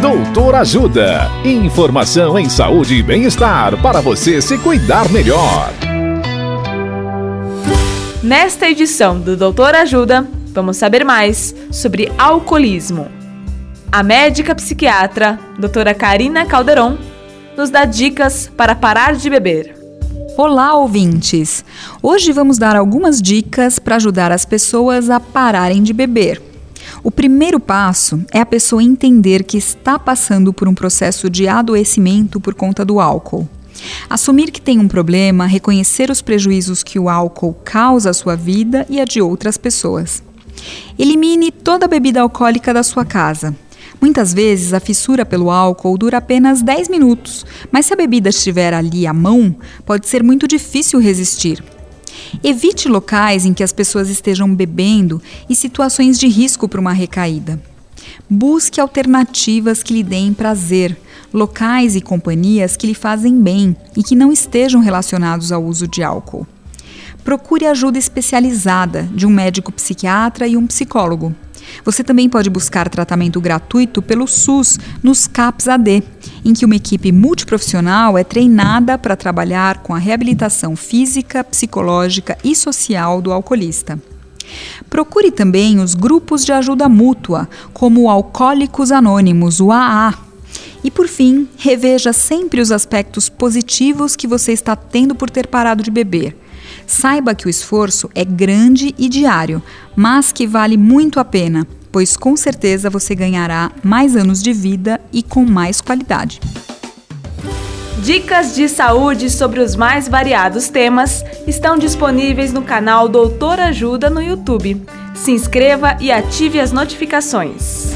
Doutor Ajuda. Informação em saúde e bem-estar para você se cuidar melhor. Nesta edição do Doutor Ajuda, vamos saber mais sobre alcoolismo. A médica psiquiatra, doutora Karina Calderon, nos dá dicas para parar de beber. Olá, ouvintes! Hoje vamos dar algumas dicas para ajudar as pessoas a pararem de beber. O primeiro passo é a pessoa entender que está passando por um processo de adoecimento por conta do álcool. Assumir que tem um problema, reconhecer os prejuízos que o álcool causa à sua vida e a de outras pessoas. Elimine toda bebida alcoólica da sua casa. Muitas vezes a fissura pelo álcool dura apenas 10 minutos, mas se a bebida estiver ali à mão, pode ser muito difícil resistir. Evite locais em que as pessoas estejam bebendo e situações de risco para uma recaída. Busque alternativas que lhe deem prazer, locais e companhias que lhe fazem bem e que não estejam relacionados ao uso de álcool. Procure ajuda especializada de um médico psiquiatra e um psicólogo. Você também pode buscar tratamento gratuito pelo SUS nos CAPS AD, em que uma equipe multiprofissional é treinada para trabalhar com a reabilitação física, psicológica e social do alcoolista. Procure também os grupos de ajuda mútua, como o Alcoólicos Anônimos, o AA. E por fim, reveja sempre os aspectos positivos que você está tendo por ter parado de beber. Saiba que o esforço é grande e diário, mas que vale muito a pena, pois com certeza você ganhará mais anos de vida e com mais qualidade. Dicas de saúde sobre os mais variados temas estão disponíveis no canal Doutor Ajuda no YouTube. Se inscreva e ative as notificações.